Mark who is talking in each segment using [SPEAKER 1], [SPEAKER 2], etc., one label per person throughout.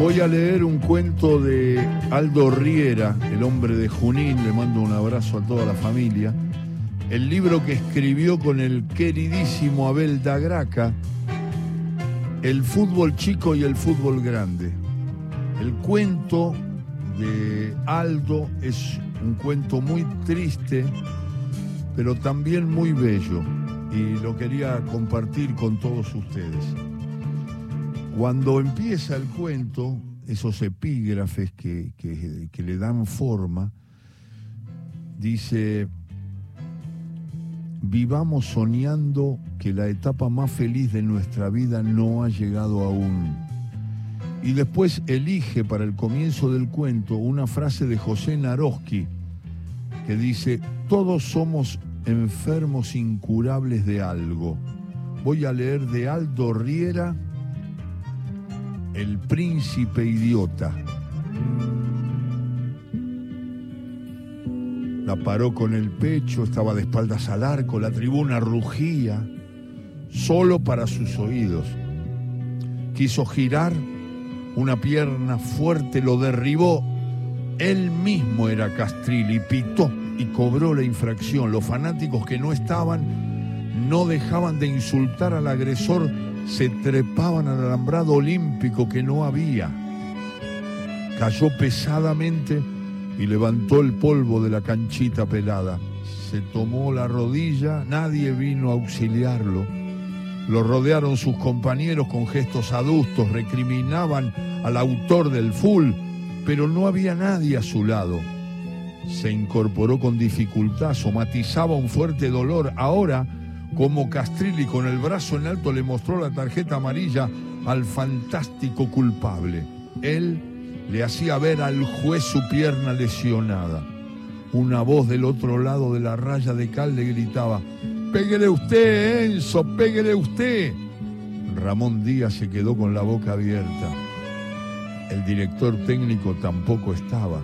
[SPEAKER 1] Voy a leer un cuento de Aldo Riera, el hombre de Junín, le mando un abrazo a toda la familia. El libro que escribió con el queridísimo Abel Dagraca, El fútbol chico y el fútbol grande. El cuento de Aldo es un cuento muy triste, pero también muy bello, y lo quería compartir con todos ustedes. Cuando empieza el cuento, esos epígrafes que, que, le dan forma, dice, vivamos soñando que la etapa más feliz de nuestra vida no ha llegado aún. Y después elige para el comienzo del cuento una frase de José Naroski que dice, todos somos enfermos incurables de algo. Voy a leer de Aldo Riera, El príncipe idiota. La paró con el pecho, estaba de espaldas al arco, la tribuna rugía, solo para sus oídos. Quiso girar, una pierna fuerte lo derribó. Él mismo era Castrilli, pitó y cobró la infracción. Los fanáticos que no estaban no dejaban de insultar al agresor, se trepaban al alambrado olímpico que no había. Cayó pesadamente y levantó el polvo de la canchita pelada. Se tomó la rodilla, nadie vino a auxiliarlo. Lo rodearon sus compañeros con gestos adustos, recriminaban al autor del full, pero no había nadie a su lado. Se incorporó con dificultad, somatizaba un fuerte dolor. Ahora, como Castrilli con el brazo en alto le mostró la tarjeta amarilla al fantástico culpable. Él le hacía ver al juez su pierna lesionada. Una voz del otro lado de la raya de cal le gritaba, Péguele usted, Enzo, péguele usted. Ramón Díaz se quedó con la boca abierta. El director técnico tampoco estaba.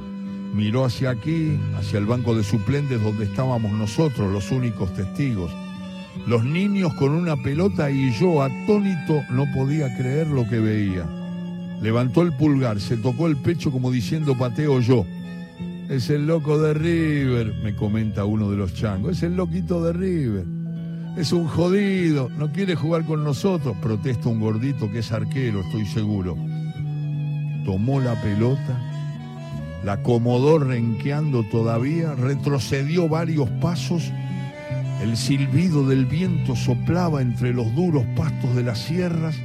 [SPEAKER 1] Miró hacia aquí, hacia el banco de suplentes donde estábamos nosotros, los únicos testigos. Los niños con una pelota y yo, atónito, no podía creer lo que veía. Levantó el pulgar, se tocó el pecho como diciendo pateo yo. Es el loco de River, me comenta uno de los changos. Es el loquito de River. Es un jodido, no quiere jugar con nosotros, protesta un gordito que es arquero, estoy seguro. Tomó la pelota, la acomodó renqueando todavía, retrocedió varios pasos. El silbido del viento soplaba entre los duros pastos de las sierras.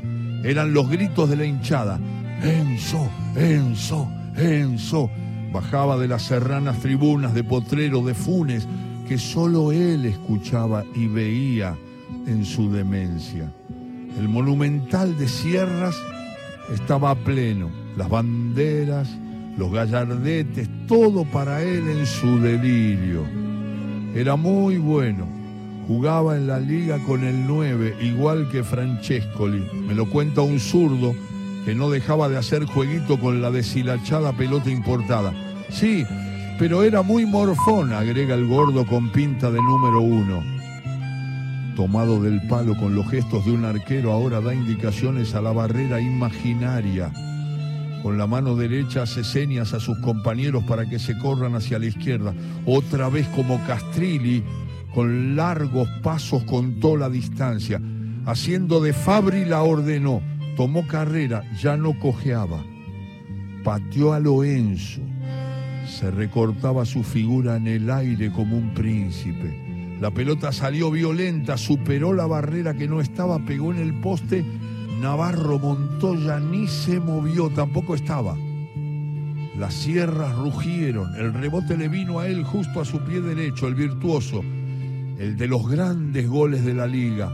[SPEAKER 1] Eran los gritos de la hinchada. Enzo, Enzo, Enzo. Bajaba de las serranas tribunas de Potrero, de Funes, que solo él escuchaba y veía en su demencia. El monumental de sierras estaba pleno, las banderas, los gallardetes, todo para él en su delirio. Era muy bueno, jugaba en la liga con el 9, igual que Francescoli. Me lo cuenta un zurdo que no dejaba de hacer jueguito con la deshilachada pelota importada. Sí, pero era muy morfón, agrega el gordo con pinta de número uno. Tomado del palo con los gestos de un arquero, ahora da indicaciones a la barrera imaginaria. Con la mano derecha hace señas a sus compañeros para que se corran hacia la izquierda. Otra vez como Castrilli, con largos pasos contó la distancia. Haciendo de Fabri la ordenó tomó carrera, ya no cojeaba. Pateó a Loenzo. Se recortaba su figura en el aire como un príncipe. La pelota salió violenta, superó la barrera que no estaba, pegó en el poste. Navarro Montoya ni se movió, tampoco estaba. Las sierras rugieron, el rebote le vino a él justo a su pie derecho, el virtuoso, el de los grandes goles de la liga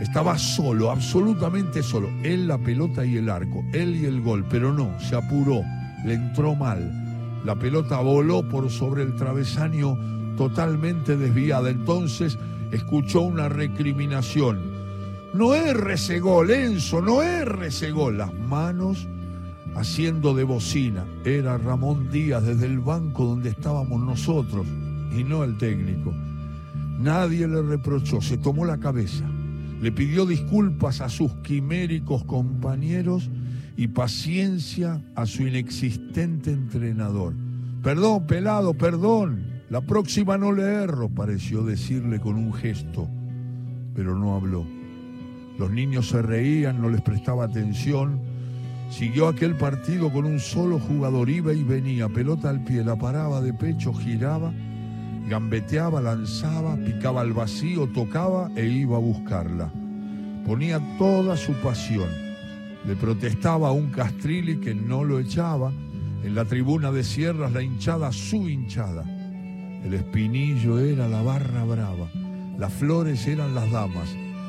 [SPEAKER 1] estaba solo, absolutamente solo. Él la pelota y el arco, él y el gol, pero no, se apuró, le entró mal. La pelota voló por sobre el travesaño totalmente desviada. Entonces escuchó una recriminación. No erre ese gol, Enzo, no erre ese gol. Las manos haciendo de bocina. Era Ramón Díaz desde el banco donde estábamos nosotros y no el técnico. Nadie le reprochó, se tomó la cabeza le pidió disculpas a sus quiméricos compañeros y paciencia a su inexistente entrenador. Perdón, pelado, perdón. La próxima no le erro, pareció decirle con un gesto, pero no habló. Los niños se reían, no les prestaba atención. Siguió aquel partido con un solo jugador, iba y venía, pelota al pie, la paraba de pecho, giraba, gambeteaba, lanzaba, picaba al vacío, tocaba e iba a buscarla. Ponía toda su pasión. Le protestaba a un Castrilli que no lo echaba. En la tribuna de Sierras la hinchada, su hinchada. El espinillo era la barra brava. Las flores eran las damas.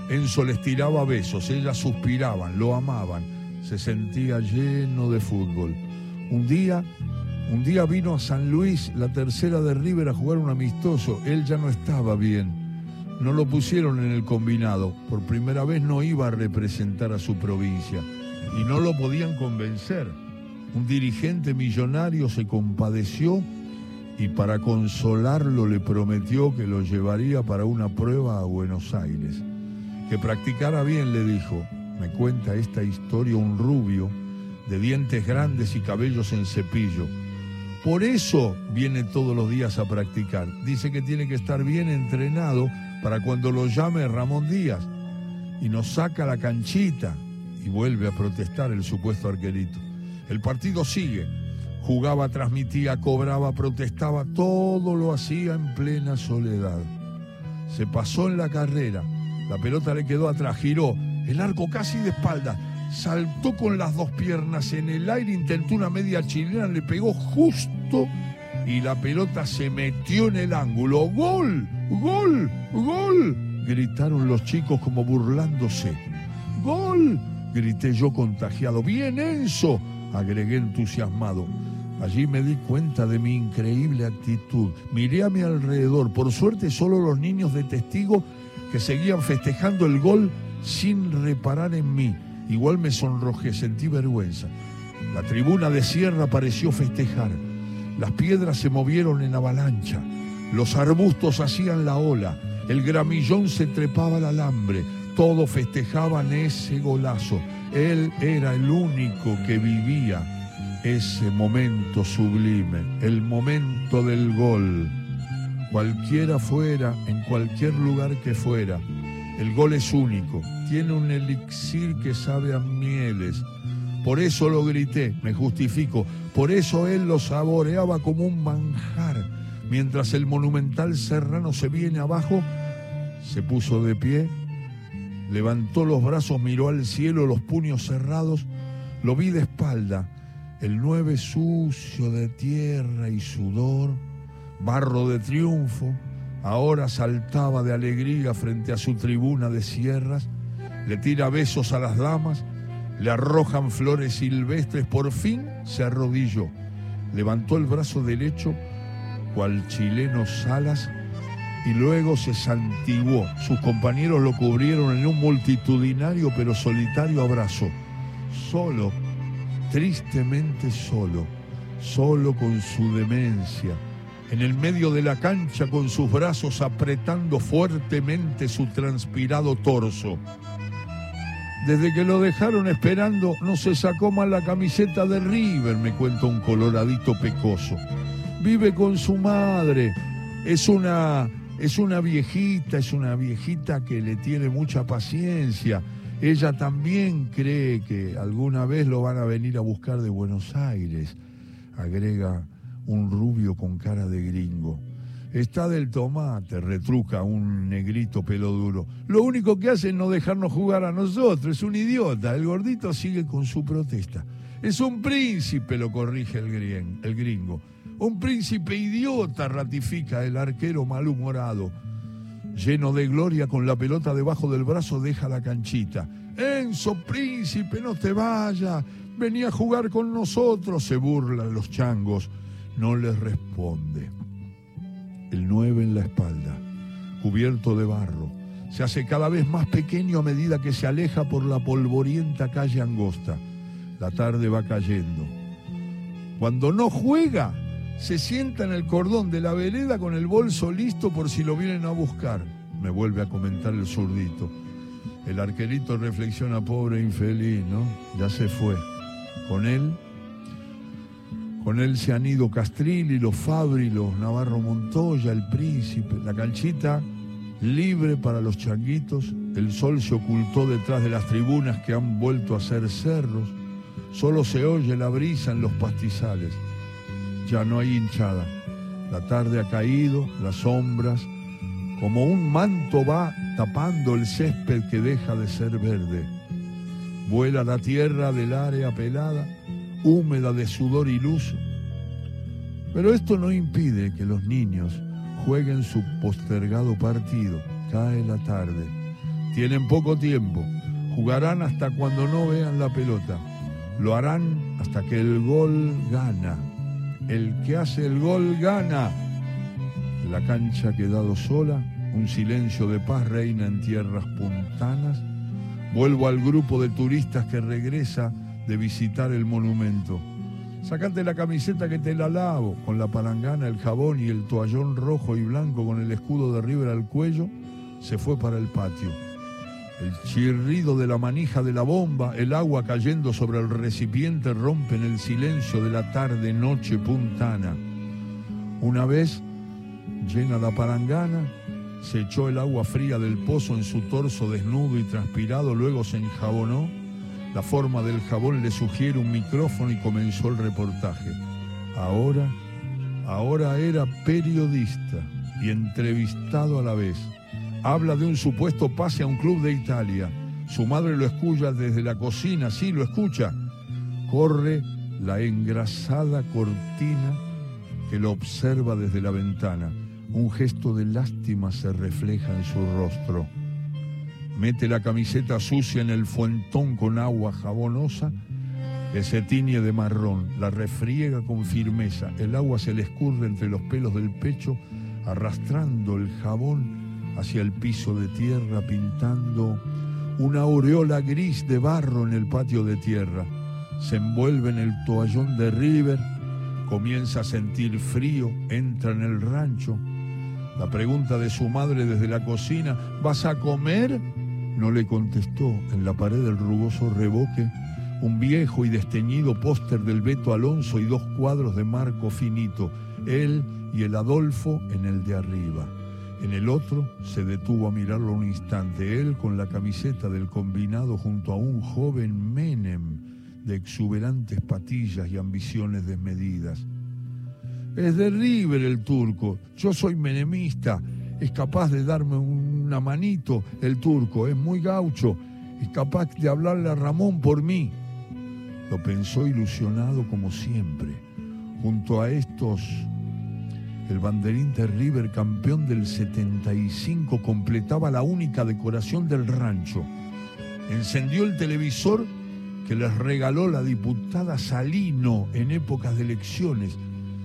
[SPEAKER 1] Enzo les tiraba besos, ellas suspiraban, lo amaban. Se sentía lleno de fútbol. Un día, un día vino a San Luis, la tercera de River, a jugar un amistoso. Él ya no estaba bien. No lo pusieron en el combinado. Por primera vez no iba a representar a su provincia. Y no lo podían convencer. Un dirigente millonario se compadeció y para consolarlo le prometió que lo llevaría para una prueba a Buenos Aires. Que practicara bien, le dijo. Me cuenta esta historia un rubio de dientes grandes y cabellos en cepillo. Por eso viene todos los días a practicar. Dice que tiene que estar bien entrenado para cuando lo llame Ramón Díaz. Y nos saca la canchita y vuelve a protestar el supuesto arquerito. El partido sigue. Jugaba, transmitía, cobraba, protestaba, todo lo hacía en plena soledad. Se pasó en la carrera la pelota le quedó atrás, giró, el arco casi de espalda, saltó con las dos piernas en el aire, intentó una media chilena, le pegó justo y la pelota se metió en el ángulo. ¡Gol! ¡Gol! ¡Gol! Gritaron los chicos como burlándose. ¡Gol! Grité yo contagiado. ¡Bien, Enzo! Agregué entusiasmado. Allí me di cuenta de mi increíble actitud. Miré a mi alrededor. Por suerte solo los niños de testigo que seguían festejando el gol sin reparar en mí. Igual me sonrojé, sentí vergüenza. La tribuna de sierra pareció festejar. Las piedras se movieron en avalancha. Los arbustos hacían la ola. El gramillón se trepaba al alambre. Todos festejaban ese golazo. Él era el único que vivía ese momento sublime, el momento del gol cualquiera fuera, en cualquier lugar que fuera. El gol es único, tiene un elixir que sabe a mieles. Por eso lo grité, me justifico, por eso él lo saboreaba como un manjar. Mientras el monumental serrano se viene abajo, se puso de pie, levantó los brazos, miró al cielo, los puños cerrados, lo vi de espalda, el nueve sucio de tierra y sudor barro de triunfo, ahora saltaba de alegría frente a su tribuna de sierras, le tira besos a las damas, le arrojan flores silvestres, por fin se arrodilló, levantó el brazo derecho, cual chileno Salas, y luego se santiguó. Sus compañeros lo cubrieron en un multitudinario pero solitario abrazo, solo, tristemente solo, solo con su demencia en el medio de la cancha con sus brazos apretando fuertemente su transpirado torso. Desde que lo dejaron esperando, no se sacó más la camiseta de River, me cuenta un coloradito pecoso. Vive con su madre, es una, es una viejita, es una viejita que le tiene mucha paciencia. Ella también cree que alguna vez lo van a venir a buscar de Buenos Aires, agrega un rubio con cara de gringo. Está del tomate, retruca un negrito pelo duro. Lo único que hace es no dejarnos jugar a nosotros, es un idiota. El gordito sigue con su protesta. Es un príncipe, lo corrige el, el gringo. Un príncipe idiota, ratifica el arquero malhumorado. Lleno de gloria, con la pelota debajo del brazo, deja la canchita. Enzo, príncipe, no te vayas. Venía a jugar con nosotros, se burlan los changos no les responde. El 9 en la espalda, cubierto de barro, se hace cada vez más pequeño a medida que se aleja por la polvorienta calle angosta. La tarde va cayendo. Cuando no juega, se sienta en el cordón de la vereda con el bolso listo por si lo vienen a buscar. Me vuelve a comentar el zurdito. El arquerito reflexiona, pobre infeliz, ¿no? Ya se fue. Con él, con él se han ido Castrilli, los Fabri, los Navarro Montoya, el Príncipe, la canchita libre para los changuitos, el sol se ocultó detrás de las tribunas que han vuelto a ser cerros, solo se oye la brisa en los pastizales, ya no hay hinchada, la tarde ha caído, las sombras, como un manto va tapando el césped que deja de ser verde. Vuela la tierra del área pelada, húmeda de sudor y luz. Pero esto no impide que los niños jueguen su postergado partido. Cae la tarde. Tienen poco tiempo. Jugarán hasta cuando no vean la pelota. Lo harán hasta que el gol gana. El que hace el gol gana. La cancha ha quedado sola. Un silencio de paz reina en tierras puntanas. Vuelvo al grupo de turistas que regresa de visitar el monumento. Sacate la camiseta que te la lavo, con la palangana, el jabón y el toallón rojo y blanco con el escudo de River al cuello, se fue para el patio. El chirrido de la manija de la bomba, el agua cayendo sobre el recipiente rompen el silencio de la tarde noche puntana. Una vez, llena la palangana, se echó el agua fría del pozo en su torso desnudo y transpirado, luego se enjabonó la forma del jabón le sugiere un micrófono y comenzó el reportaje. Ahora, ahora era periodista y entrevistado a la vez. Habla de un supuesto pase a un club de Italia. Su madre lo escucha desde la cocina, sí, lo escucha. Corre la engrasada cortina que lo observa desde la ventana. Un gesto de lástima se refleja en su rostro mete la camiseta sucia en el fuentón con agua jabonosa que se tiñe de marrón, la refriega con firmeza, el agua se le escurre entre los pelos del pecho, arrastrando el jabón hacia el piso de tierra, pintando una aureola gris de barro en el patio de tierra. Se envuelve en el toallón de River, comienza a sentir frío, entra en el rancho. La pregunta de su madre desde la cocina, ¿vas a comer? No le contestó en la pared del rugoso reboque un viejo y desteñido póster del Beto Alonso y dos cuadros de Marco Finito, él y el Adolfo en el de arriba. En el otro se detuvo a mirarlo un instante, él con la camiseta del combinado junto a un joven Menem de exuberantes patillas y ambiciones desmedidas. Es de River el turco, yo soy menemista, es capaz de darme una manito el turco, es muy gaucho, es capaz de hablarle a Ramón por mí. Lo pensó ilusionado como siempre. Junto a estos, el banderín de River, campeón del 75, completaba la única decoración del rancho. Encendió el televisor que les regaló la diputada Salino en épocas de elecciones.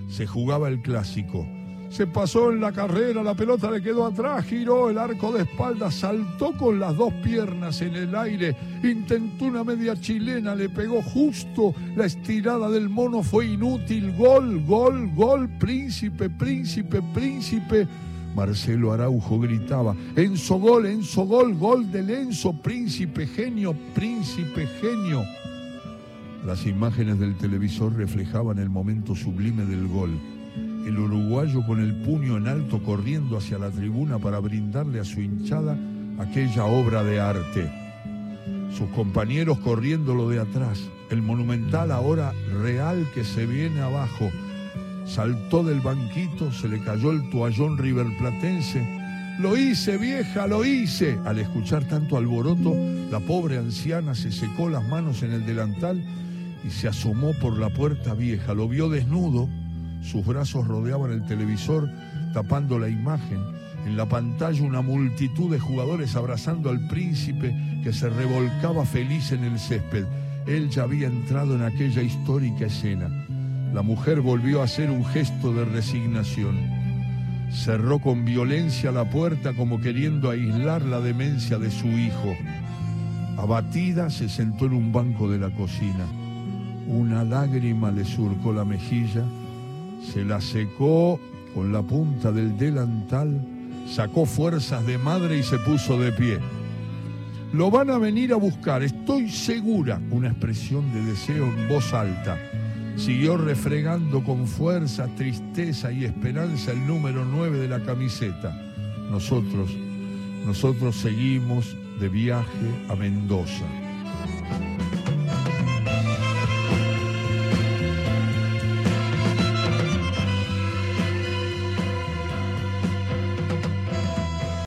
[SPEAKER 1] Se jugaba el clásico se pasó en la carrera, la pelota le quedó atrás, giró el arco de espalda, saltó con las dos piernas en el aire, intentó una media chilena, le pegó justo, la estirada del mono fue inútil, gol, gol, gol, príncipe, príncipe, príncipe. Marcelo Araujo gritaba, Enzo gol, Enzo gol, gol del Enzo, príncipe, genio, príncipe, genio. Las imágenes del televisor reflejaban el momento sublime del gol el uruguayo con el puño en alto corriendo hacia la tribuna para brindarle a su hinchada aquella obra de arte. Sus compañeros corriéndolo de atrás, el monumental ahora real que se viene abajo. Saltó del banquito, se le cayó el toallón riverplatense. Lo hice, vieja, lo hice. Al escuchar tanto alboroto, la pobre anciana se secó las manos en el delantal y se asomó por la puerta vieja. Lo vio desnudo sus brazos rodeaban el televisor, tapando la imagen. En la pantalla una multitud de jugadores abrazando al príncipe que se revolcaba feliz en el césped. Él ya había entrado en aquella histórica escena. La mujer volvió a hacer un gesto de resignación. Cerró con violencia la puerta como queriendo aislar la demencia de su hijo. Abatida se sentó en un banco de la cocina. Una lágrima le surcó la mejilla se la secó con la punta del delantal, sacó fuerzas de madre y se puso de pie. Lo van a venir a buscar, estoy segura, una expresión de deseo en voz alta. Siguió refregando con fuerza, tristeza y esperanza el número 9 de la camiseta. Nosotros, nosotros seguimos de viaje a Mendoza.